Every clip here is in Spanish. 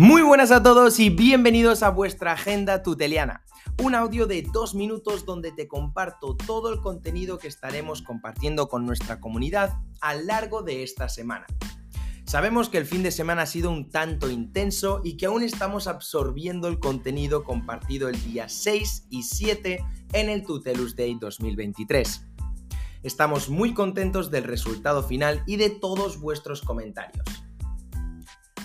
Muy buenas a todos y bienvenidos a vuestra agenda tuteliana. Un audio de dos minutos donde te comparto todo el contenido que estaremos compartiendo con nuestra comunidad a lo largo de esta semana. Sabemos que el fin de semana ha sido un tanto intenso y que aún estamos absorbiendo el contenido compartido el día 6 y 7 en el Tutelus Day 2023. Estamos muy contentos del resultado final y de todos vuestros comentarios.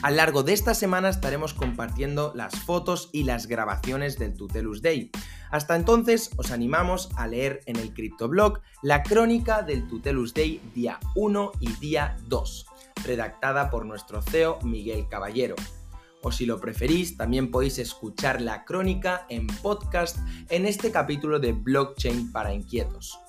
A lo largo de esta semana estaremos compartiendo las fotos y las grabaciones del Tutelus Day. Hasta entonces os animamos a leer en el CryptoBlog la crónica del Tutelus Day día 1 y día 2 redactada por nuestro CEO Miguel Caballero. O si lo preferís, también podéis escuchar la crónica en podcast en este capítulo de Blockchain para Inquietos.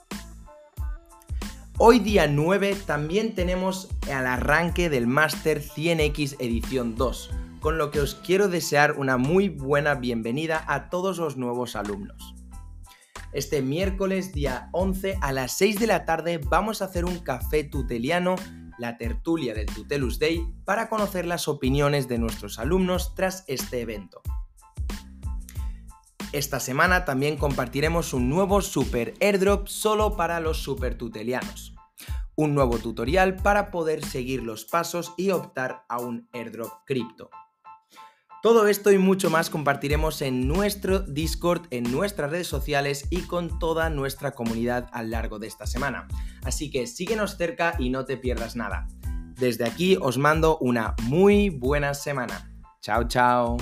Hoy día 9 también tenemos al arranque del Master 100X edición 2, con lo que os quiero desear una muy buena bienvenida a todos los nuevos alumnos. Este miércoles día 11 a las 6 de la tarde vamos a hacer un café tuteliano la tertulia del Tutelus Day para conocer las opiniones de nuestros alumnos tras este evento. Esta semana también compartiremos un nuevo Super Airdrop solo para los super tutelianos. Un nuevo tutorial para poder seguir los pasos y optar a un airdrop cripto. Todo esto y mucho más compartiremos en nuestro Discord, en nuestras redes sociales y con toda nuestra comunidad a lo largo de esta semana. Así que síguenos cerca y no te pierdas nada. Desde aquí os mando una muy buena semana. Chao, chao.